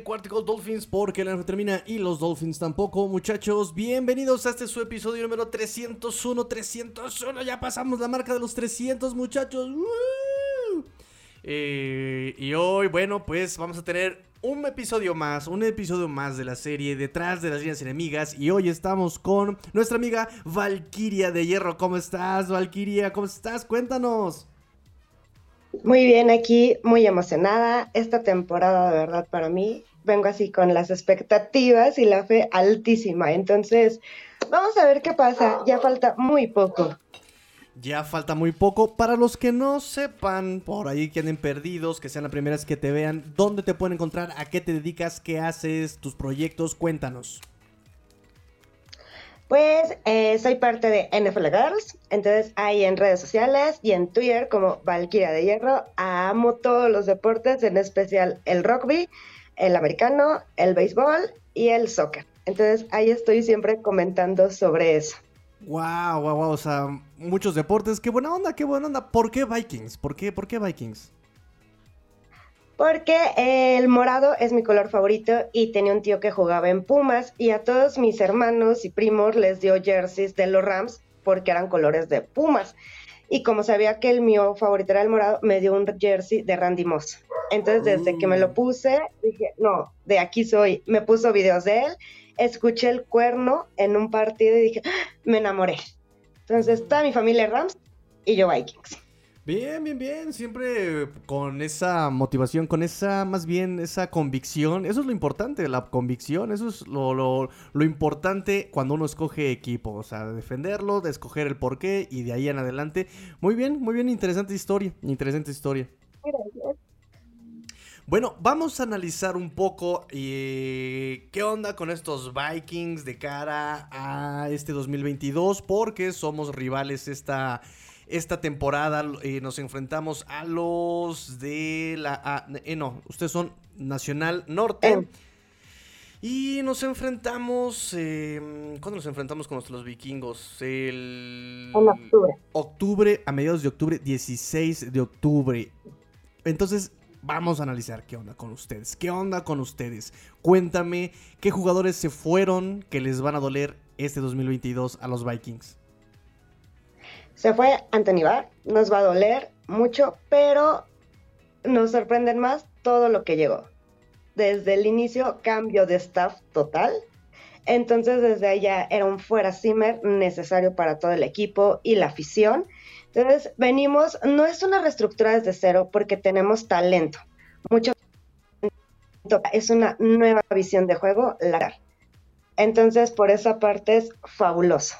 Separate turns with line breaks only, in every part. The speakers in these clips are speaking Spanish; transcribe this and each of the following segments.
de Quartical Dolphins porque la termina y los Dolphins tampoco, muchachos. Bienvenidos a este su episodio número 301, 301. Ya pasamos la marca de los 300, muchachos. Eh, y hoy, bueno, pues vamos a tener un episodio más, un episodio más de la serie Detrás de las líneas enemigas. Y hoy estamos con nuestra amiga Valkyria de Hierro. ¿Cómo estás, Valkyria? ¿Cómo estás? Cuéntanos.
Muy bien, aquí muy emocionada. Esta temporada, de verdad, para mí, vengo así con las expectativas y la fe altísima. Entonces, vamos a ver qué pasa. Ya falta muy poco.
Ya falta muy poco. Para los que no sepan, por ahí que anden perdidos, que sean las primeras que te vean, ¿dónde te pueden encontrar? ¿A qué te dedicas? ¿Qué haces? ¿Tus proyectos? Cuéntanos.
Pues eh, soy parte de NFL Girls, entonces ahí en redes sociales y en Twitter como Valkyria de Hierro. Amo todos los deportes, en especial el rugby, el americano, el béisbol y el soccer. Entonces ahí estoy siempre comentando sobre eso.
Wow, wow, wow, o sea, muchos deportes. Qué buena onda, qué buena onda. ¿Por qué Vikings? ¿Por qué, por qué Vikings?
porque el morado es mi color favorito y tenía un tío que jugaba en Pumas y a todos mis hermanos y primos les dio jerseys de los Rams porque eran colores de Pumas. Y como sabía que el mío favorito era el morado, me dio un jersey de Randy Moss. Entonces, desde que me lo mm. puse, dije, no, de aquí soy. Me puso videos de él, escuché el cuerno en un partido y dije, ¡Ah! me enamoré. Entonces, toda mi familia Rams y yo Vikings.
Bien, bien, bien. Siempre con esa motivación, con esa, más bien, esa convicción. Eso es lo importante, la convicción. Eso es lo, lo, lo importante cuando uno escoge equipo. O sea, defenderlo, de escoger el porqué y de ahí en adelante. Muy bien, muy bien. Interesante historia. Interesante historia. Bueno, vamos a analizar un poco eh, qué onda con estos Vikings de cara a este 2022, porque somos rivales esta, esta temporada eh, nos enfrentamos a los de la... eh, no, ustedes son Nacional Norte. Y nos enfrentamos. Eh, ¿Cuándo nos enfrentamos con los, vikingos?
El. En octubre.
Octubre, a mediados de octubre, 16 de octubre. Entonces, vamos a analizar qué onda con ustedes. ¿Qué onda con ustedes? Cuéntame qué jugadores se fueron que les van a doler este 2022 a los Vikings.
Se fue Anthony Barr, nos va a doler mucho, pero nos sorprenden más todo lo que llegó. Desde el inicio, cambio de staff total. Entonces, desde allá era un fuera Zimmer necesario para todo el equipo y la afición. Entonces, venimos, no es una reestructura desde cero porque tenemos talento. Mucho es una nueva visión de juego, la Entonces, por esa parte es fabuloso.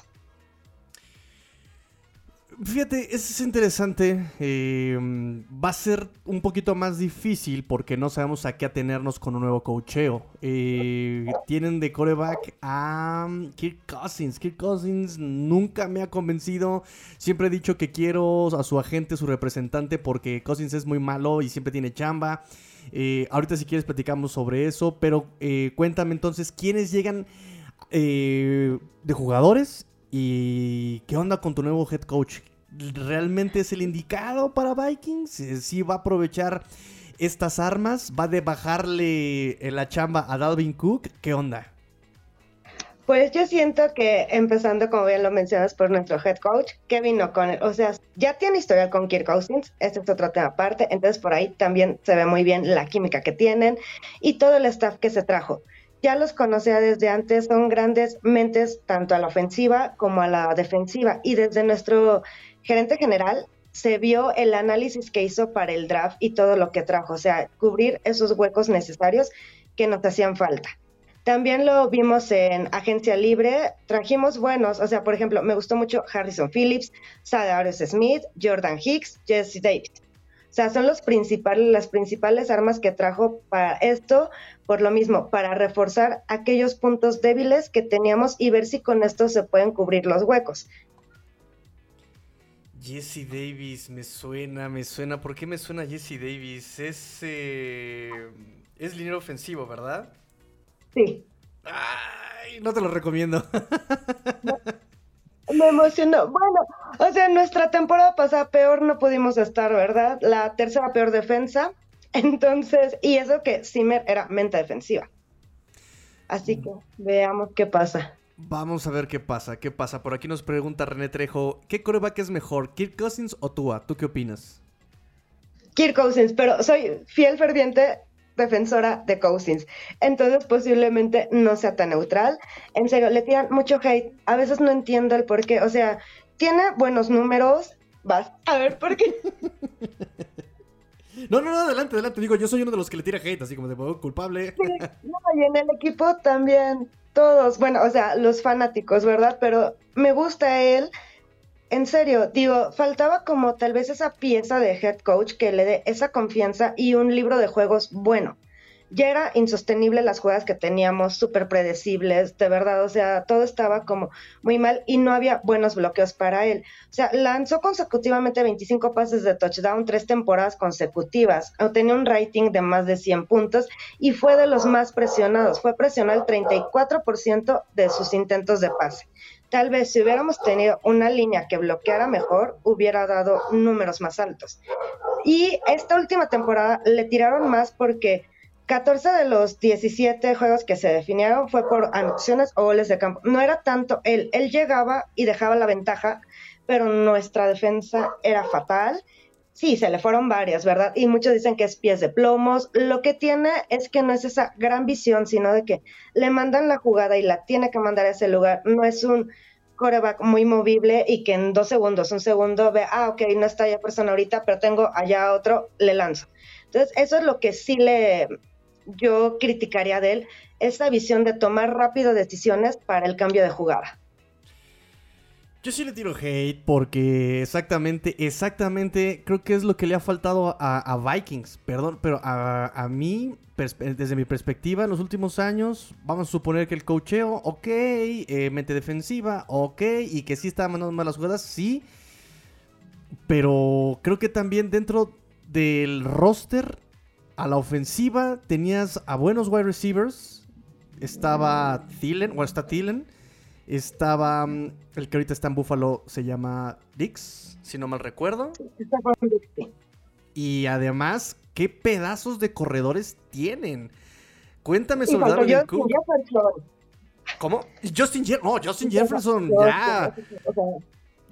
Fíjate, es interesante. Em, va a ser un poquito más difícil porque no sabemos a qué atenernos con un nuevo cocheo. Eh, tienen de coreback a um, Kirk Cousins. Kirk Cousins nunca me ha convencido. Siempre he dicho que quiero a su agente, su representante, porque Cousins es muy malo y siempre tiene chamba. Eh, ahorita si quieres platicamos sobre eso, pero eh, cuéntame entonces quiénes llegan de jugadores y qué onda con tu nuevo head coach realmente es el indicado para Vikings. Si va a aprovechar estas armas, va a bajarle la chamba a Dalvin Cook. ¿Qué onda?
Pues yo siento que empezando, como bien lo mencionas, por nuestro head coach, Kevin O'Connell, o sea, ya tiene historia con Kirk Cousins, este es otro tema aparte, entonces por ahí también se ve muy bien la química que tienen y todo el staff que se trajo. Ya los conocía desde antes, son grandes mentes tanto a la ofensiva como a la defensiva y desde nuestro gerente general se vio el análisis que hizo para el draft y todo lo que trajo, o sea, cubrir esos huecos necesarios que nos hacían falta. También lo vimos en Agencia Libre, trajimos buenos, o sea, por ejemplo, me gustó mucho Harrison Phillips, Sadarius Smith, Jordan Hicks, Jesse Davis. O sea, son los principales, las principales armas que trajo para esto, por lo mismo, para reforzar aquellos puntos débiles que teníamos y ver si con esto se pueden cubrir los huecos.
Jesse Davis, me suena, me suena. ¿Por qué me suena Jesse Davis? Es, eh, es línea ofensivo, ¿verdad?
Sí.
Ay, no te lo recomiendo.
Me emocionó. Bueno, o sea, nuestra temporada pasada peor no pudimos estar, ¿verdad? La tercera peor defensa. Entonces, y eso que Zimmer era mente defensiva. Así que veamos qué pasa.
Vamos a ver qué pasa, qué pasa. Por aquí nos pregunta René Trejo, ¿qué coreback es mejor, Kirk Cousins o Tua? ¿Tú qué opinas?
Kirk Cousins, pero soy fiel ferviente defensora de Cousins. Entonces posiblemente no sea tan neutral. En serio, le tiran mucho hate. A veces no entiendo el por qué. O sea, tiene buenos números. Vas a ver por qué.
No, no, no, adelante, adelante. Digo, yo soy uno de los que le tira hate, así como de oh, culpable.
no, y en el equipo también, todos, bueno, o sea, los fanáticos, ¿verdad? Pero me gusta él en serio, digo, faltaba como tal vez esa pieza de head coach que le dé esa confianza y un libro de juegos bueno. Ya era insostenible las jugadas que teníamos, súper predecibles, de verdad, o sea, todo estaba como muy mal y no había buenos bloqueos para él. O sea, lanzó consecutivamente 25 pases de touchdown, tres temporadas consecutivas, tenía un rating de más de 100 puntos y fue de los más presionados, fue presionado el 34% de sus intentos de pase. Tal vez si hubiéramos tenido una línea que bloqueara mejor, hubiera dado números más altos. Y esta última temporada le tiraron más porque 14 de los 17 juegos que se definieron fue por anotaciones o goles de campo. No era tanto él, él llegaba y dejaba la ventaja, pero nuestra defensa era fatal. Sí, se le fueron varias, ¿verdad? Y muchos dicen que es pies de plomos. Lo que tiene es que no es esa gran visión, sino de que le mandan la jugada y la tiene que mandar a ese lugar. No es un coreback muy movible y que en dos segundos, un segundo ve, ah, ok, no está ya persona ahorita, pero tengo allá otro, le lanzo. Entonces, eso es lo que sí le, yo criticaría de él, esa visión de tomar rápido decisiones para el cambio de jugada.
Yo sí le tiro hate porque exactamente, exactamente, creo que es lo que le ha faltado a, Vikings. Perdón, pero a, mí, desde mi perspectiva, en los últimos años, vamos a suponer que el cocheo, ok, eh, mente defensiva, ok, y que sí está mandando malas jugadas, sí. Pero creo que también dentro del roster, a la ofensiva, tenías a buenos wide receivers. Estaba Thielen, o está Thielen estaba mm, el que ahorita está en Buffalo, se llama Dix, si no mal recuerdo. Y además, ¿qué pedazos de corredores tienen? Cuéntame sobre Darwin Cook. ¿Cómo? Justin Jefferson. No, Justin Jefferson, ya.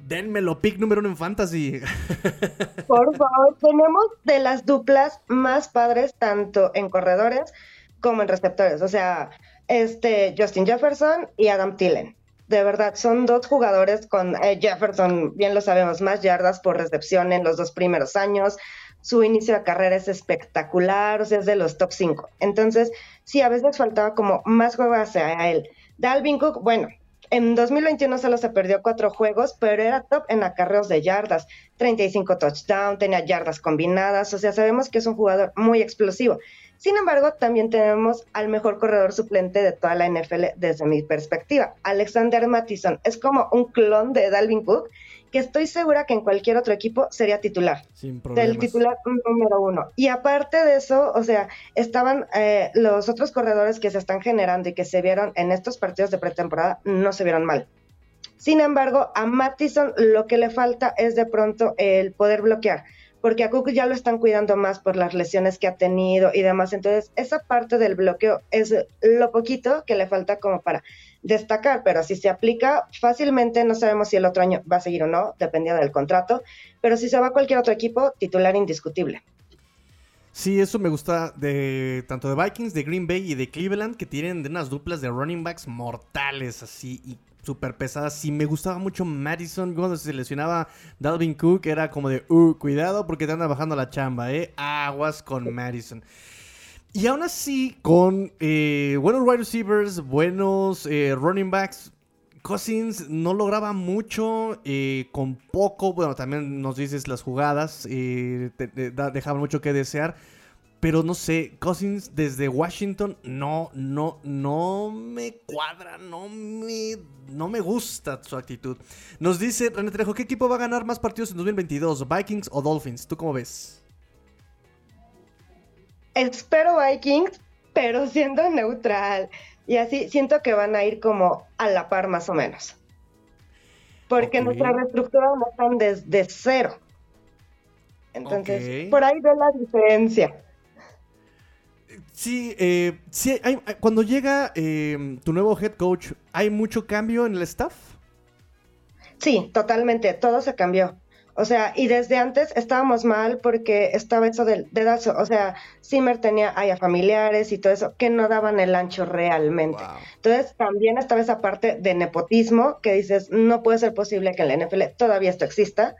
Denmelo, pick número uno en fantasy.
Por favor, tenemos de las duplas más padres, tanto en corredores como en receptores. O sea, este Justin Jefferson y Adam Tillen de verdad, son dos jugadores con eh, Jefferson, bien lo sabemos, más yardas por recepción en los dos primeros años. Su inicio de carrera es espectacular, o sea, es de los top 5. Entonces, sí, a veces faltaba como más juego hacia él. Dalvin Cook, bueno, en 2021 solo se perdió cuatro juegos, pero era top en acarreos de yardas, 35 touchdowns, tenía yardas combinadas, o sea, sabemos que es un jugador muy explosivo. Sin embargo, también tenemos al mejor corredor suplente de toda la NFL desde mi perspectiva. Alexander Mattison es como un clon de Dalvin Cook, que estoy segura que en cualquier otro equipo sería titular.
Sin problemas.
El titular número uno. Y aparte de eso, o sea, estaban eh, los otros corredores que se están generando y que se vieron en estos partidos de pretemporada, no se vieron mal. Sin embargo, a Mattison lo que le falta es de pronto el poder bloquear porque a Cook ya lo están cuidando más por las lesiones que ha tenido y demás. Entonces, esa parte del bloqueo es lo poquito que le falta como para destacar, pero si se aplica fácilmente, no sabemos si el otro año va a seguir o no, dependiendo del contrato, pero si se va a cualquier otro equipo, titular indiscutible.
Sí, eso me gusta de tanto de Vikings, de Green Bay y de Cleveland, que tienen unas duplas de running backs mortales así y súper pesadas. Sí, me gustaba mucho Madison. Cuando se lesionaba Dalvin Cook, era como de, uh, cuidado porque te anda bajando la chamba, ¿eh? Aguas con Madison. Y aún así, con eh, buenos wide receivers, buenos eh, running backs, Cousins no lograba mucho eh, con poco. Bueno, también nos dices las jugadas, dejaban mucho que desear. Pero no sé, Cousins desde Washington no, no, no me cuadra, no me, no me gusta su actitud. Nos dice René Trejo, ¿qué equipo va a ganar más partidos en 2022? ¿Vikings o Dolphins? ¿Tú cómo ves?
Espero Vikings, pero siendo neutral. Y así siento que van a ir como a la par más o menos. Porque nuestra reestructura no están desde cero. Entonces, por ahí ve la diferencia.
Sí, eh, sí cuando llega em, tu nuevo head coach, ¿hay mucho cambio en el staff?
Sí, totalmente, todo se cambió. O sea, y desde antes estábamos mal porque estaba eso del dedazo. O sea, Zimmer tenía ahí a familiares y todo eso que no daban el ancho realmente. Entonces, también estaba esa parte de nepotismo que dices, no puede ser posible que en la NFL todavía esto exista.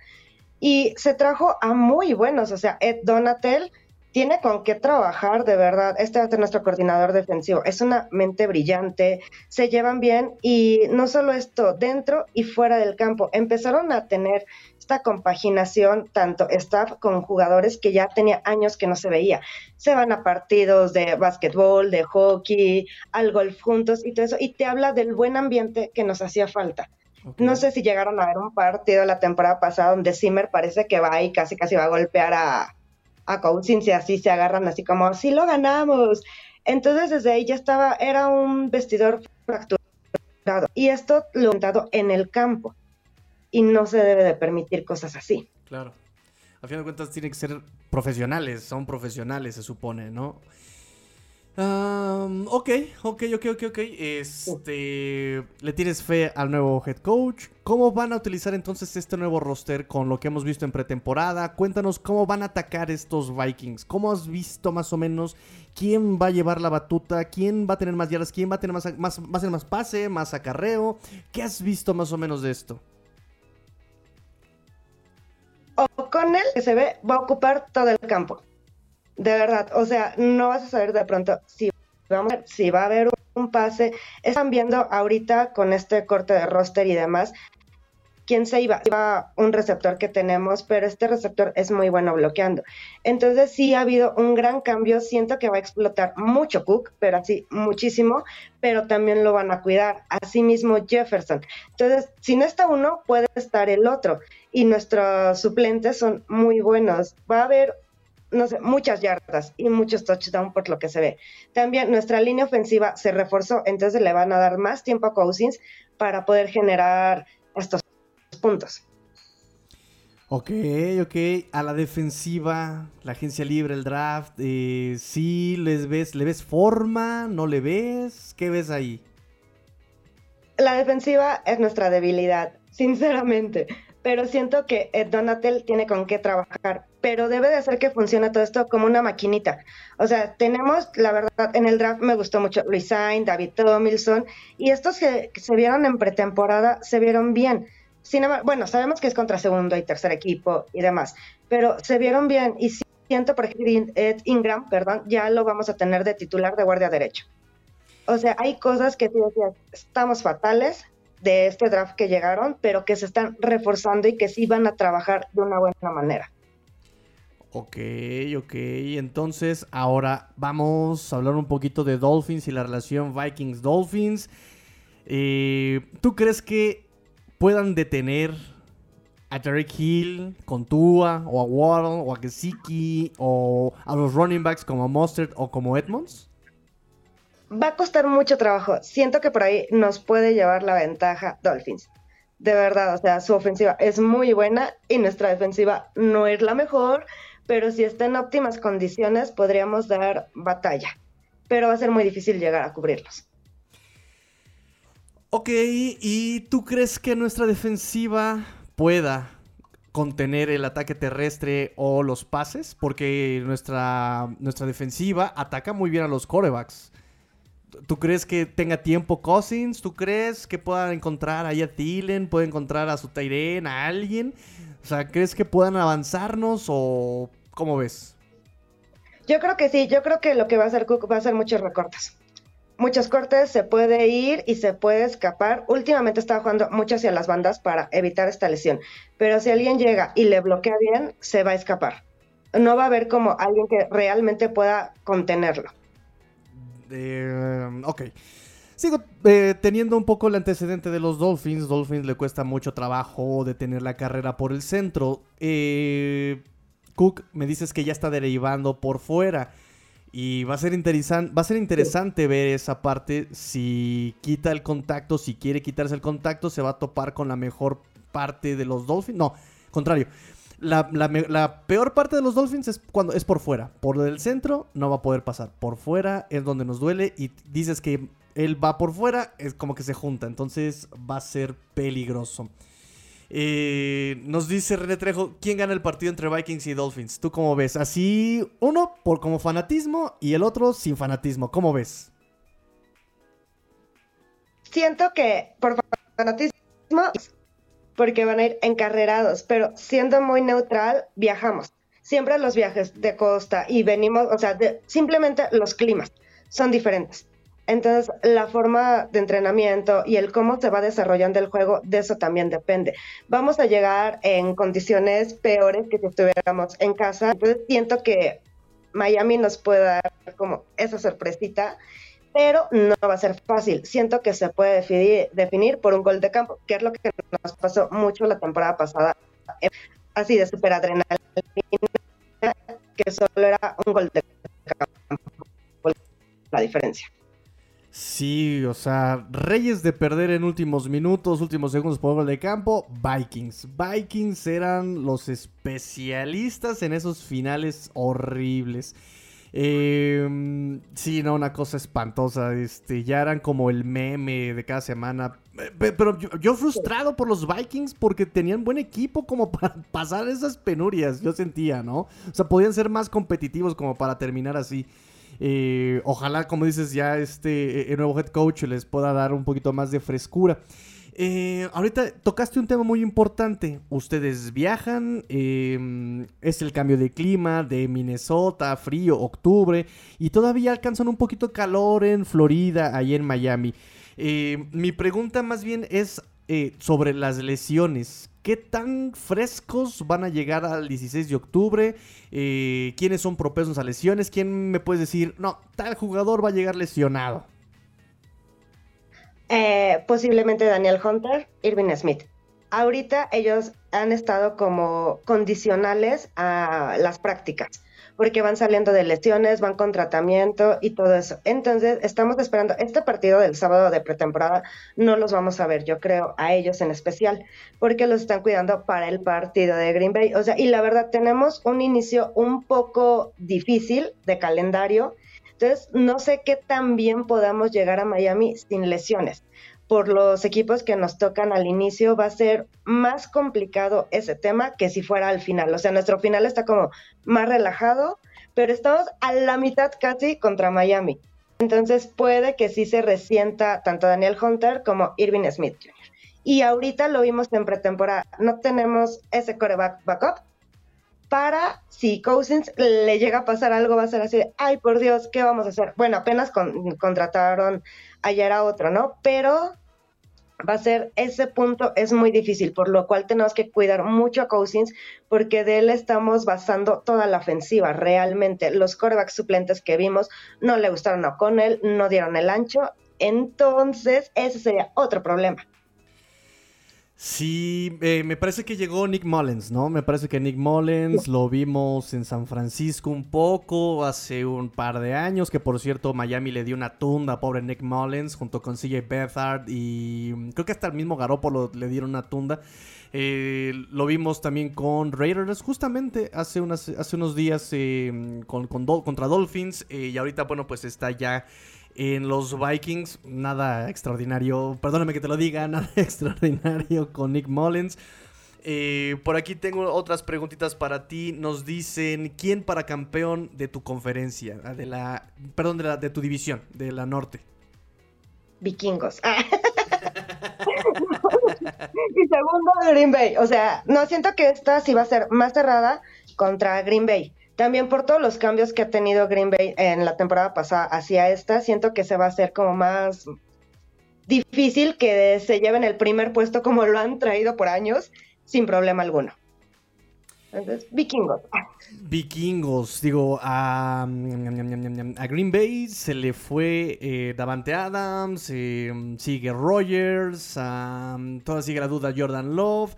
Y se trajo a muy buenos, o sea, Ed Donatel tiene con qué trabajar, de verdad. Este va a ser nuestro coordinador defensivo. Es una mente brillante, se llevan bien y no solo esto, dentro y fuera del campo. Empezaron a tener esta compaginación, tanto staff con jugadores que ya tenía años que no se veía. Se van a partidos de básquetbol, de hockey, al golf juntos y todo eso. Y te habla del buen ambiente que nos hacía falta. No sé si llegaron a ver un partido la temporada pasada donde Zimmer parece que va y casi casi va a golpear a a Cousins y así se agarran así como, sí lo ganamos. Entonces desde ahí ya estaba, era un vestidor fracturado. Y esto lo han dado en el campo. Y no se debe de permitir cosas así.
Claro. A fin de cuentas tienen que ser profesionales, son profesionales se supone, ¿no? Ok, ok, ok, ok, ok. Este, ¿Le tienes fe al nuevo head coach? ¿Cómo van a utilizar entonces este nuevo roster con lo que hemos visto en pretemporada? Cuéntanos cómo van a atacar estos Vikings. ¿Cómo has visto más o menos quién va a llevar la batuta? ¿Quién va a tener más yardas? ¿Quién va a tener más, más, va a ser más pase, más acarreo? ¿Qué has visto más o menos de esto?
O con él que se ve, va a ocupar todo el campo de verdad, o sea, no vas a saber de pronto si, vamos, si va a haber un pase. Están viendo ahorita con este corte de roster y demás quién se iba, iba un receptor que tenemos, pero este receptor es muy bueno bloqueando. Entonces sí ha habido un gran cambio, siento que va a explotar mucho Cook, pero así muchísimo, pero también lo van a cuidar, asimismo Jefferson. Entonces, si no está uno, puede estar el otro, y nuestros suplentes son muy buenos. Va a haber no sé, muchas yardas y muchos touchdowns por lo que se ve. También nuestra línea ofensiva se reforzó, entonces le van a dar más tiempo a Cousins para poder generar estos puntos.
Ok, ok. A la defensiva, la agencia libre, el draft, eh, ¿sí les ves, le ves forma? ¿No le ves? ¿Qué ves ahí?
La defensiva es nuestra debilidad, sinceramente pero siento que Donatel tiene con qué trabajar, pero debe de hacer que funcione todo esto como una maquinita. O sea, tenemos, la verdad, en el draft me gustó mucho Resign, David Tomilson, y estos que, se vieron en pretemporada se vieron bien. Sin bueno, sabemos que es contra segundo y tercer equipo y demás, pero se vieron bien y siento, por ejemplo, Ed Ingram, perdón, ya lo vamos a tener de titular de guardia derecho. O sea, hay cosas que tú decías, estamos fatales, de este draft que llegaron, pero que se están reforzando y que sí van a trabajar de una buena manera.
Ok, ok. Entonces, ahora vamos a hablar un poquito de Dolphins y la relación Vikings-Dolphins. Eh, ¿Tú crees que puedan detener a Tarek Hill con Tua o a Waddle o a Gesicki o a los running backs como Mustard o como Edmonds?
Va a costar mucho trabajo. Siento que por ahí nos puede llevar la ventaja Dolphins. De verdad, o sea, su ofensiva es muy buena y nuestra defensiva no es la mejor, pero si está en óptimas condiciones podríamos dar batalla. Pero va a ser muy difícil llegar a cubrirlos.
Ok, ¿y tú crees que nuestra defensiva pueda contener el ataque terrestre o los pases? Porque nuestra, nuestra defensiva ataca muy bien a los corebacks. ¿Tú crees que tenga tiempo Cousins? ¿Tú crees que puedan encontrar ahí a Thielen? ¿Puede encontrar a su Tyren, a alguien? O sea, ¿crees que puedan avanzarnos o cómo ves?
Yo creo que sí, yo creo que lo que va a hacer Cook va a ser muchos recortes. Muchos cortes, se puede ir y se puede escapar. Últimamente estaba jugando mucho hacia las bandas para evitar esta lesión, pero si alguien llega y le bloquea bien, se va a escapar. No va a haber como alguien que realmente pueda contenerlo.
Eh, ok. Sigo eh, teniendo un poco el antecedente de los Dolphins. Dolphins le cuesta mucho trabajo detener la carrera por el centro. Eh, Cook, me dices que ya está derivando por fuera. Y va a ser, va a ser interesante ver esa parte. Si quita el contacto, si quiere quitarse el contacto, se va a topar con la mejor parte de los Dolphins. No, contrario. La, peor parte de los Dolphins es cuando es por fuera. Por el centro no va a poder pasar. Por fuera es donde nos duele y dices que él va por fuera, es como que se junta. Entonces va a ser peligroso. Eh, nos dice René Trejo, ¿quién gana el partido entre Vikings y Dolphins? ¿Tú cómo ves? Así, uno por como fanatismo y el otro sin fanatismo. ¿Cómo ves?
Siento que por fanatismo, porque van a ir encarrerados, pero siendo muy neutral, viajamos. Siempre los viajes de costa y venimos, o sea, simplemente los climas son diferentes. Entonces, la forma de entrenamiento y el cómo se va desarrollando el juego, de eso también depende. Vamos a llegar en condiciones peores que si estuviéramos en casa. Entonces, siento que Miami nos puede dar como esa sorpresita, pero no va a ser fácil. Siento que se puede definir, definir por un gol de campo, que es lo que nos pasó mucho la temporada pasada. Así de super adrenalina, que solo era un gol de campo. La diferencia.
Sí, o sea, Reyes de perder en últimos minutos, últimos segundos por gol de campo, Vikings. Vikings eran los especialistas en esos finales horribles. Eh, sí, no, una cosa espantosa. Este, ya eran como el meme de cada semana. Pero yo, frustrado por los Vikings porque tenían buen equipo como para pasar esas penurias, yo sentía, ¿no? O sea, podían ser más competitivos como para terminar así. Eh, ojalá, como dices, ya este el eh, nuevo head coach les pueda dar un poquito más de frescura. Eh, ahorita tocaste un tema muy importante. Ustedes viajan, em, es el cambio de clima de Minnesota, frío, octubre, y todavía alcanzan un poquito calor en Florida, ahí en Miami. mi pregunta más bien es sobre las lesiones. ¿Qué tan frescos van a llegar al 16 de octubre? Eh, ¿Quiénes son propensos a lesiones? ¿Quién me puede decir, no, tal jugador va a llegar lesionado?
Eh, posiblemente Daniel Hunter, Irving Smith. Ahorita ellos han estado como condicionales a las prácticas porque van saliendo de lesiones, van con tratamiento y todo eso. Entonces, estamos esperando este partido del sábado de pretemporada, no los vamos a ver, yo creo, a ellos en especial, porque los están cuidando para el partido de Green Bay. O sea, y la verdad, tenemos un inicio un poco difícil de calendario. Entonces, no sé qué tan bien podamos llegar a Miami sin lesiones por los equipos que nos tocan al inicio, va a ser más complicado ese tema que si fuera al final. O sea, nuestro final está como más relajado, pero estamos a la mitad casi contra Miami. Entonces puede que sí se resienta tanto Daniel Hunter como Irving Smith Jr. Y ahorita lo vimos en pretemporada. No tenemos ese coreback backup para si Cousins le llega a pasar algo, va a ser así, ay por Dios, ¿qué vamos a hacer? Bueno, apenas contrataron ayer a otro, ¿no? Pero va a ser ese punto es muy difícil, por lo cual tenemos que cuidar mucho a Cousins porque de él estamos basando toda la ofensiva. Realmente los corebacks suplentes que vimos no le gustaron a O'Connell, no dieron el ancho, entonces ese sería otro problema.
Sí, eh, me parece que llegó Nick Mullens, ¿no? Me parece que Nick Mullens lo vimos en San Francisco un poco hace un par de años, que por cierto Miami le dio una tunda a pobre Nick Mullens junto con CJ Bethard y creo que hasta el mismo Garoppolo le dieron una tunda. Eh, lo vimos también con Raiders justamente hace, unos días eh, con, contra Dolphins y ahorita bueno pues está ya en los Vikings, nada extraordinario, perdóname que te lo diga, nada extraordinario con Nick Mullins. Eh, por aquí tengo otras preguntitas para ti. Nos dicen, ¿quién para campeón de tu conferencia? De la, perdón, de, la, de tu división, de la norte.
Vikingos. y segundo, Green Bay. O sea, no, siento que esta sí va a ser más cerrada contra Green Bay. También por todos los cambios que ha tenido Green Bay en la temporada pasada hacia esta, siento que se va a hacer como más difícil que se lleven el primer puesto como lo han traído por años sin problema alguno. Entonces, vikingos.
Vikingos, digo, a, Green Bay se le fue eh, Davante Adams, eh, sigue Rogers, toda sigue la duda Jordan Love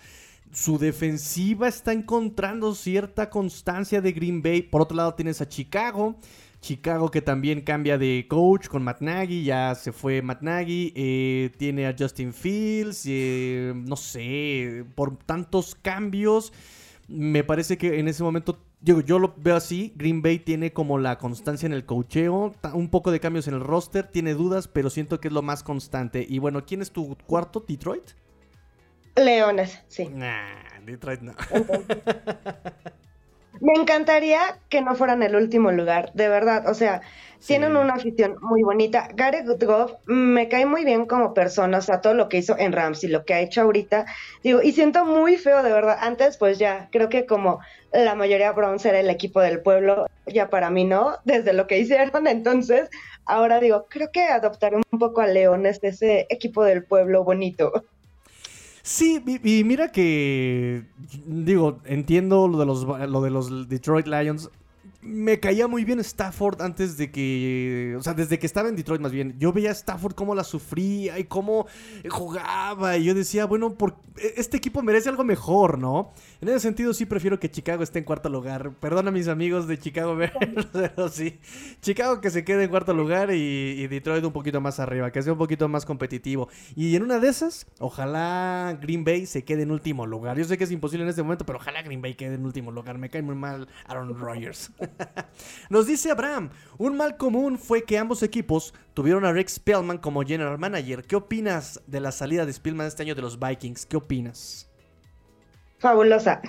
su defensiva está encontrando cierta constancia de Green Bay. Por otro lado tienes a Chicago. Chicago que también cambia de coach con Matt Nagy, ya se fue Matt Nagy, eh, tiene a Justin Fields, eh, no sé, por tantos cambios. Me parece que en ese momento, digo, yo lo veo así, Green Bay tiene como la constancia en el cocheo, un poco de cambios en el roster, tiene dudas, pero siento que es lo más constante. Y bueno, ¿quién es tu cuarto? ¿Detroit?
Leones, sí.
Nah, Detroit no.
Me encantaría que no fueran el último lugar, de verdad. O sea, tienen una afición muy bonita. Gareth Goff me cae muy bien como persona, o sea, todo lo que hizo en Rams y lo que ha hecho ahorita. Digo, y siento muy feo, de verdad. Antes, pues ya, creo que como la mayoría Browns era el equipo del pueblo, ya para mí no, desde lo que hicieron. Entonces, ahora digo, creo que adoptaré un poco a Leones de ese equipo del pueblo bonito.
Sí, y, mira que digo, entiendo lo de los lo de los Detroit Lions me caía muy bien Stafford antes de que. O sea, desde que estaba en Detroit, más bien. Yo veía a Stafford cómo la sufría y cómo jugaba. Y yo decía, bueno, por, e, este equipo merece algo mejor, ¿no? En ese sentido, sí prefiero que Chicago esté en cuarto lugar. Perdona a mis amigos de Chicago, pero sí. Chicago que se quede en cuarto lugar y, Detroit un poquito más arriba, que sea un poquito más competitivo. Y en una de esas, ojalá Green Bay se quede en último lugar. Yo sé que es imposible en este momento, pero ojalá Green Bay quede en último lugar. Me cae muy mal Aaron Rodgers. Nos dice Abraham, un mal común fue que ambos equipos tuvieron a Rex Spellman como general manager. ¿Qué opinas de la salida de Spellman este año de los Vikings? ¿Qué opinas?
Fabulosa.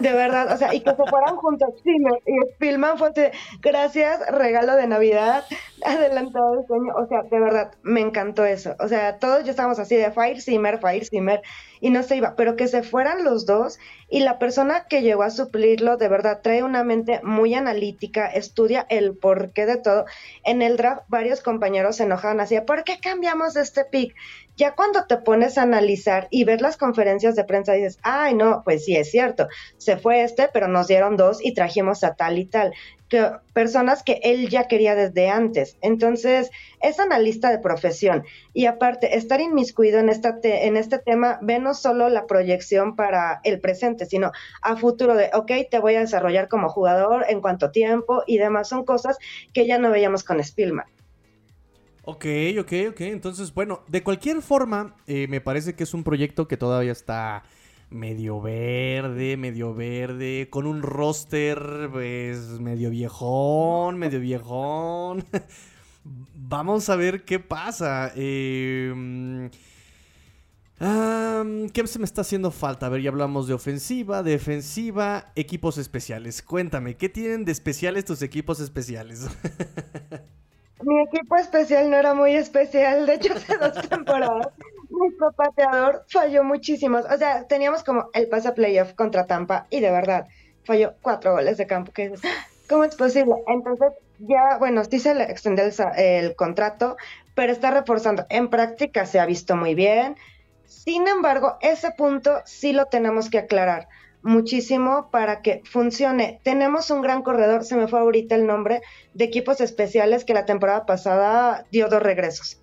De verdad, o sea, y que se fueran juntos. Sí, y Spillman fue gracias, regalo de Navidad, adelantado el sueño. O sea, de verdad, me encantó eso. O sea, todos ya estábamos así de Fire Simmer, Fire Simmer, y no se iba, pero que se fueran los dos y la persona que llegó a suplirlo, de verdad, trae una mente muy analítica, estudia el porqué de todo. En el draft, varios compañeros se enojaban así, ¿por qué cambiamos este pick? Ya cuando te pones a analizar y ver las conferencias de prensa dices, ay, no, pues sí es cierto, se fue este, pero nos dieron dos y trajimos a tal y tal que personas que él ya quería desde antes. Entonces, es analista de profesión. Y aparte, estar inmiscuido en, esta en este tema ve no solo la proyección para el presente, sino a futuro de, ok, te voy a desarrollar como jugador en cuánto tiempo y demás. Son cosas que ya no veíamos con Spielman.
Ok, ok, ok. Entonces, bueno, de cualquier forma, eh, me parece que es un proyecto que todavía está medio verde, medio verde, con un roster pues medio viejón, medio viejón. Vamos a ver qué pasa. Em, ¿Qué se me está haciendo falta? A ver, ya hablamos de ofensiva, defensiva, equipos especiales. Cuéntame, ¿qué tienen de especiales tus equipos especiales?
Mi equipo especial no era muy especial, de hecho hace dos temporadas nuestro pateador falló muchísimos. O sea, teníamos como el pase a playoff contra Tampa y de verdad falló cuatro goles de campo. Que ¿Cómo es posible? Entonces, ya, bueno, sí se le extendió el, contrato, pero está reforzando. En práctica se ha visto muy bien. Sin embargo, ese punto sí lo tenemos que aclarar muchísimo para que funcione. Tenemos un gran corredor, se me fue ahorita el nombre, de equipos especiales que la temporada pasada dio dos regresos.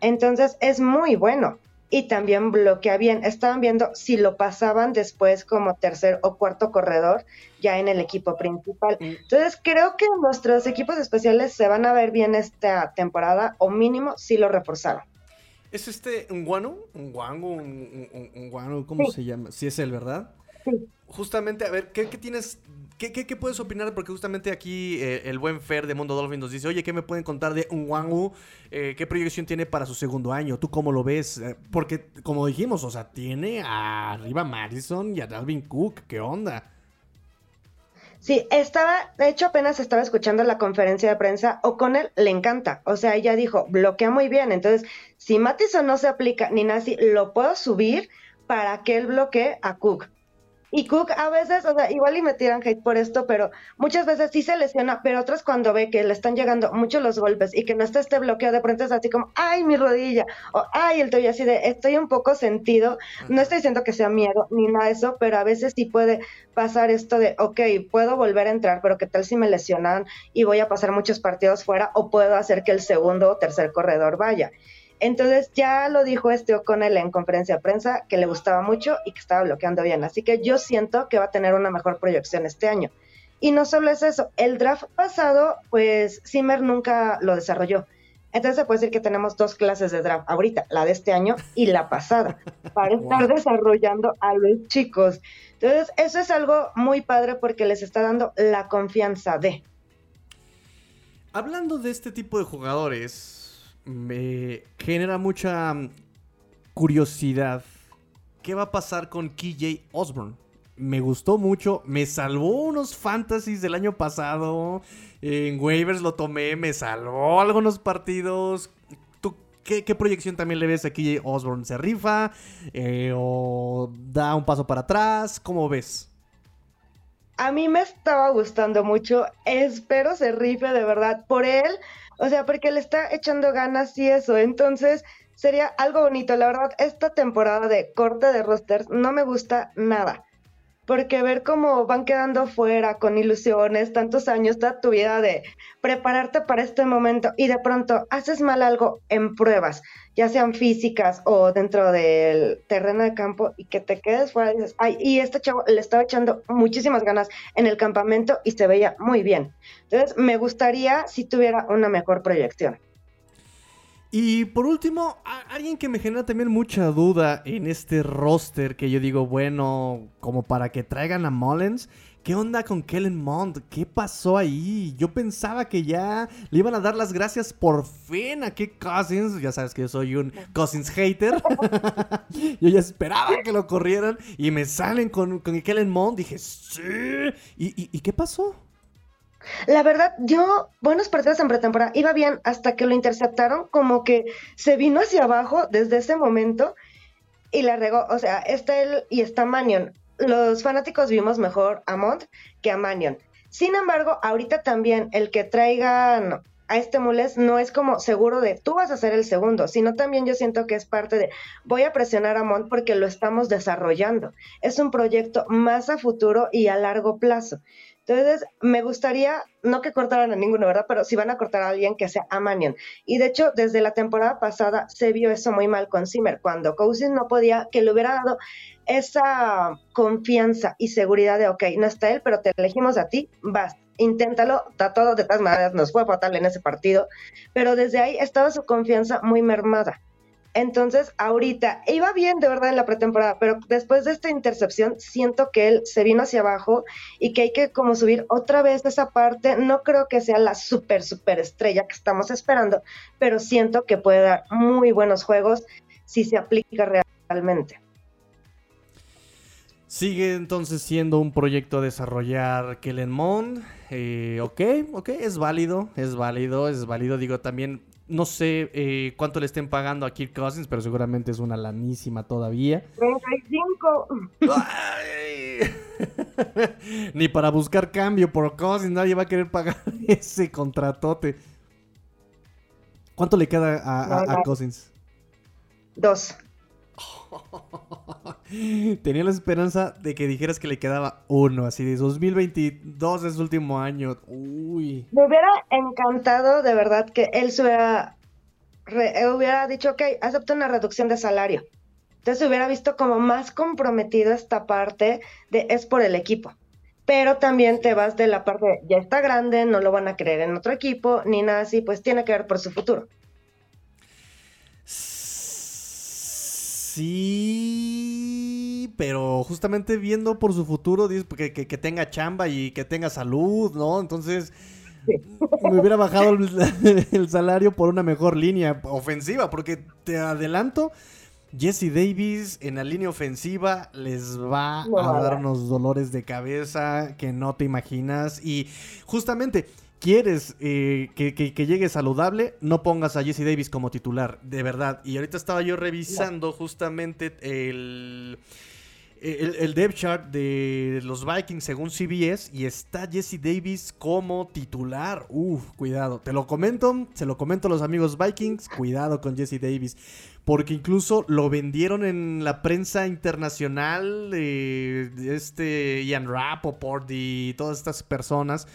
Entonces es muy bueno y también bloquea bien. Estaban viendo si lo pasaban después como tercer o cuarto corredor ya en el equipo principal. Entonces creo que nuestros equipos especiales se van a ver bien esta temporada o mínimo si lo reforzaron.
¿Es este un guano? ¿Un guano? ¿Un, guano? ¿Cómo se llama? Si es él, ¿verdad? Sí. Justamente, a ver, ¿qué, qué tienes ¿Qué, qué, puedes opinar? Porque justamente aquí eh, el buen Fer de Mundo Dolphin nos dice, oye, ¿qué me pueden contar de Unwangu? Eh, ¿Qué proyección tiene para su segundo año? ¿Tú cómo lo ves? Eh, porque, como dijimos, o sea, tiene a arriba Madison y a Dalvin Cook. ¿Qué onda?
Sí, estaba, de hecho apenas estaba escuchando la conferencia de prensa, o con él le encanta, o sea, ella dijo, bloquea muy bien, entonces, si Madison no se aplica ni Nazi, lo puedo subir para que él bloquee a Cook. Y Cook a veces, o sea, igual y me tiran hate por esto, pero muchas veces sí se lesiona, pero otras cuando ve que le están llegando mucho los golpes y que no está este bloqueo, de pronto es así como, ay, mi rodilla, o ay, el tobillo, así de, estoy un poco sentido. No estoy diciendo que sea miedo ni nada de eso, pero a veces sí puede pasar esto de, ok, puedo volver a entrar, pero qué tal si me lesionan y voy a pasar muchos partidos fuera, o puedo hacer que el segundo o tercer corredor vaya. Entonces ya lo dijo este O'Connell en conferencia de prensa que le gustaba mucho y que estaba bloqueando bien. Así que yo siento que va a tener una mejor proyección este año. Y no solo es eso, el draft pasado, pues Zimmer nunca lo desarrolló. Entonces se puede decir que tenemos dos clases de draft ahorita, la de este año y la pasada, para estar desarrollando a los chicos. Entonces, eso es algo muy padre porque les está dando la confianza de.
Hablando de este tipo de jugadores, me genera mucha mm, curiosidad. ¿Qué va a pasar con KJ Osborne? Me gustó mucho, me salvó unos fantasies del año pasado. En waivers lo tomé, me salvó algunos partidos. ¿Tú qué, proyección también le ves aquí? ¿Osborne se rifa? Eh, ¿O da un paso para atrás? ¿Cómo ves?
A mí me estaba gustando mucho. Espero se rife de verdad por él. O sea, porque le está echando ganas y eso. Entonces, sería algo bonito. La verdad, esta temporada de corte de rosters no me gusta nada porque ver cómo van quedando fuera con ilusiones, tantos años, toda tu vida de prepararte para este momento y de pronto haces mal algo en pruebas, ya sean físicas o dentro del terreno de campo y que te quedes fuera y dices, ay, y este chavo le estaba echando muchísimas ganas en el campamento y se veía muy bien. Entonces, me gustaría si tuviera una mejor proyección.
Y por último, alguien que me genera también mucha duda en este roster que yo digo, bueno, como para que traigan a Mullens. ¿Qué onda con Kellen Mond? ¿Qué pasó ahí? Yo pensaba que ya le iban a dar las gracias por fin a Kick Cousins. Ya sabes que yo soy un Cousins hater. yo ya esperaba que lo corrieran y me salen con, con Kellen Mond. Dije, sí. y qué pasó?
La verdad, yo, buenos partidos en pretemporada, iba bien hasta que lo interceptaron, como que se vino hacia abajo desde ese momento y la regó. O sea, está él y está Manion. Los fanáticos vimos mejor a Mont que a Manion. Sin embargo, ahorita también el que traigan a este Mules no es como seguro de tú vas a ser el segundo, sino también yo siento que es parte de voy a presionar a Mont porque lo estamos desarrollando. Es un proyecto más a futuro y a largo plazo. Entonces, me gustaría, no que cortaran a ninguno, ¿verdad? Pero si van a cortar a alguien que sea a Manion. Y de hecho, desde la temporada pasada se vio eso muy mal con Zimmer, cuando Cousins no podía, que le hubiera dado esa confianza y seguridad de, ok, no está él, pero te elegimos a ti, vas, inténtalo, todo, de todas maneras nos fue fatal en ese partido, pero desde ahí estaba su confianza muy mermada. Entonces, ahorita iba bien de verdad en la pretemporada, pero después de esta intercepción siento que él se vino hacia abajo y que hay que como subir otra vez esa parte. No creo que sea la super, super estrella que estamos esperando, pero siento que puede dar muy buenos juegos si se aplica realmente.
Sigue entonces siendo un proyecto a desarrollar Kellen Mond. Eh, ok, ok, es válido, es válido, es válido. Digo, también no sé eh, cuánto le estén pagando a Kirk Cousins, pero seguramente es una lanísima todavía.
35.
Ni para buscar cambio por Cousins nadie va a querer pagar ese contratote. ¿Cuánto le queda a, a Cousins?
Dos.
Tenía la esperanza de que dijeras que le quedaba uno, así de 2022 es su último año. Uy.
Me hubiera encantado de verdad que él se hubiera, hubiera dicho, ok, acepto una reducción de salario. Entonces hubiera visto como más comprometido esta parte de es por el equipo. Pero también te vas de la parte de ya está grande, no lo van a creer en otro equipo, ni nada así, pues tiene que ver por su futuro.
Sí, pero justamente viendo por su futuro, que, que, tenga chamba y que tenga salud, ¿no? Entonces, me hubiera bajado el, salario por una mejor línea ofensiva, porque te adelanto, Jesse Davis en la línea ofensiva les va a dar unos dolores de cabeza que no te imaginas. Y justamente quieres eh, que, llegue saludable, no pongas a Jesse Davis como titular, de verdad. Y ahorita estaba yo revisando justamente el, el, depth chart de los Vikings según CBS y está Jesse Davis como titular. Uf, cuidado. Te lo comento, se lo comento a los amigos Vikings, cuidado con Jesse Davis. Porque incluso lo vendieron en la prensa internacional, de este Ian Rappaport y todas estas personas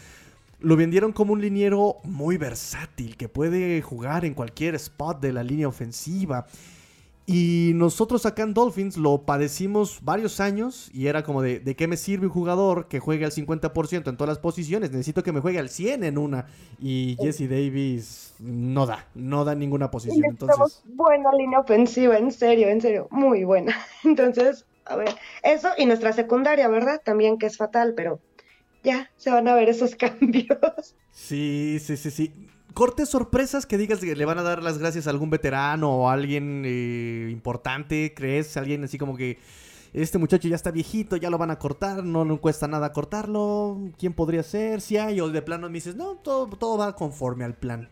lo vendieron como un liniero muy versátil, que puede jugar en cualquier spot de la línea ofensiva. Y nosotros acá en Dolphins lo padecimos varios años y era como de, ¿de qué me sirve un jugador que juegue al 50% en todas las posiciones? Necesito que me juegue al 100 en una. Y Jesse Davis no da, no da ninguna posición. Entonces...
Buena línea ofensiva, en serio, en serio, muy buena. Entonces, a ver, eso y nuestra secundaria, ¿verdad? También que es fatal, pero ya se van a ver esos cambios.
Sí, sí, sí, sí cortes sorpresas que digas que le van a dar las gracias a algún veterano o a alguien eh, importante, ¿crees? Alguien así como que este muchacho ya está viejito, ya lo van a cortar, no le cuesta nada cortarlo, ¿quién podría ser? Si hay, o de plano me dices, no, todo, todo va conforme al plan.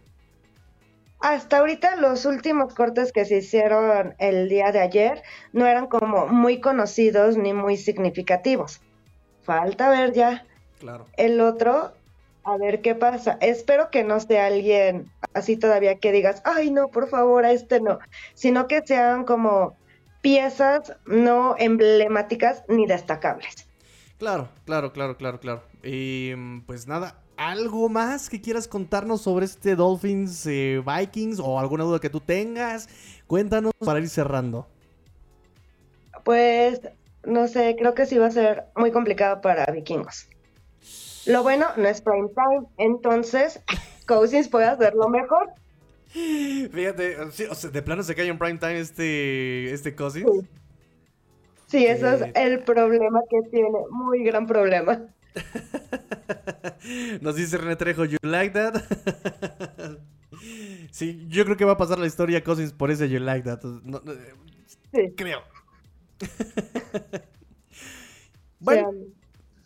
Hasta ahorita los últimos cortes que se hicieron el día de ayer no eran como muy conocidos ni muy significativos. Falta ver ya.
Claro.
El otro, a ver qué pasa. Espero que no sea alguien así todavía que digas, ay no, por favor, a este no, sino que sean como piezas no emblemáticas ni destacables.
Claro, claro, claro, claro, claro. Y pues nada, ¿algo más que quieras contarnos sobre este Dolphins eh, Vikings o alguna duda que tú tengas? Cuéntanos para ir cerrando.
Pues no sé, creo que sí va a ser muy complicado para vikingos. Lo bueno no es prime time, entonces Cousins puede hacerlo mejor.
Fíjate, de plano se cae en prime time este, este Cousins.
Sí. eso es eh. el problema que tiene, muy gran problema.
Nos dice René Trejo, ¿you like that? sí, yo creo que va a pasar la historia Cousins por ese You like that. sí. Creo. bueno.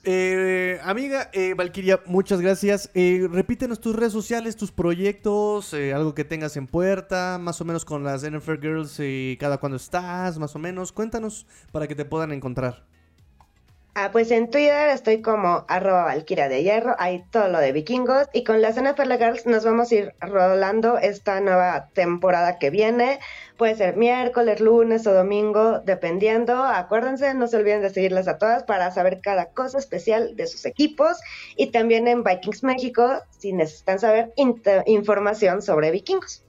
Eh, amiga eh, Valkyria, muchas gracias. Eh, repítenos tus redes sociales, tus proyectos, eh, algo que tengas en puerta, más o menos con las NFL Girls, y cada cuando estás, más o menos. Cuéntanos para que te puedan encontrar.
Ah, pues en Twitter estoy como arroba Valkyria de Hierro, hay todo lo de vikingos y con las NFL Girls nos vamos a ir rolando esta nueva temporada que viene. Puede ser miércoles, lunes o domingo, dependiendo. Acuérdense, no se olviden de seguirlas a todas para saber cada cosa especial de sus equipos y también en Vikings México si necesitan saber información sobre vikingos.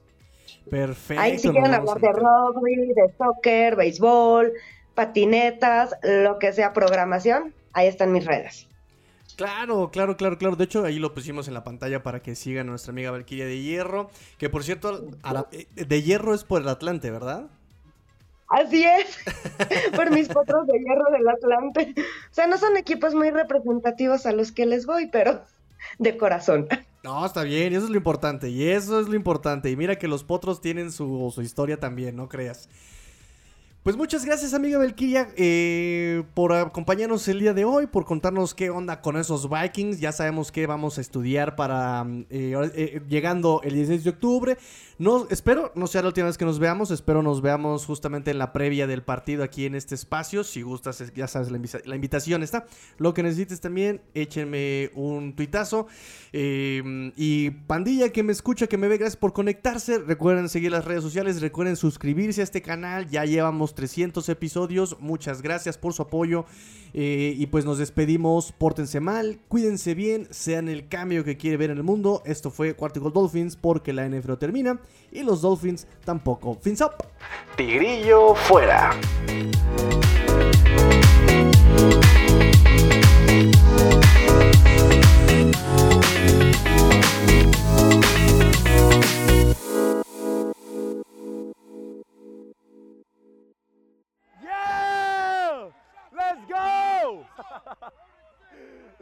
Perfecto.
Ahí si quieren hablar de rugby, de soccer, béisbol, patinetas, lo que sea programación, ahí están mis redes.
Claro, claro, claro, claro. De hecho, ahí lo pusimos en la pantalla para que sigan a nuestra amiga Valkyria de Hierro. Que por cierto, eh, de Hierro es por el Atlante, ¿verdad?
Así es, por mis potros de hierro del Atlante. O sea, no son equipos muy representativos a los que les voy, pero de corazón.
No, está bien, eso es lo importante, y eso es lo importante. Y mira que los potros tienen su, su historia también, no creas. Pues muchas gracias, amiga Belkiria, eh, por acompañarnos el día de hoy, por contarnos qué onda con esos Vikings. Ya sabemos qué vamos a estudiar para eh, eh, llegando el 16 de octubre. No, espero, no sea la última vez que nos veamos, espero nos veamos justamente en la previa del partido aquí en este espacio. Si gustas, ya sabes, la, invitación está. Lo que necesites también, échenme un tuitazo. Em, y pandilla que me escucha, que me ve, gracias por conectarse. Recuerden seguir las redes sociales, recuerden suscribirse a este canal. Ya llevamos 300 episodios. Muchas gracias por su apoyo. Eh, y pues nos despedimos. Pórtense mal, cuídense bien, sean el cambio que quiere ver en el mundo. Esto fue Cuarto Dolphins porque la NFL termina y los Dolphins tampoco. Fins up.
Tigrillo fuera.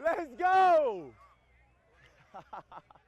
Let's go!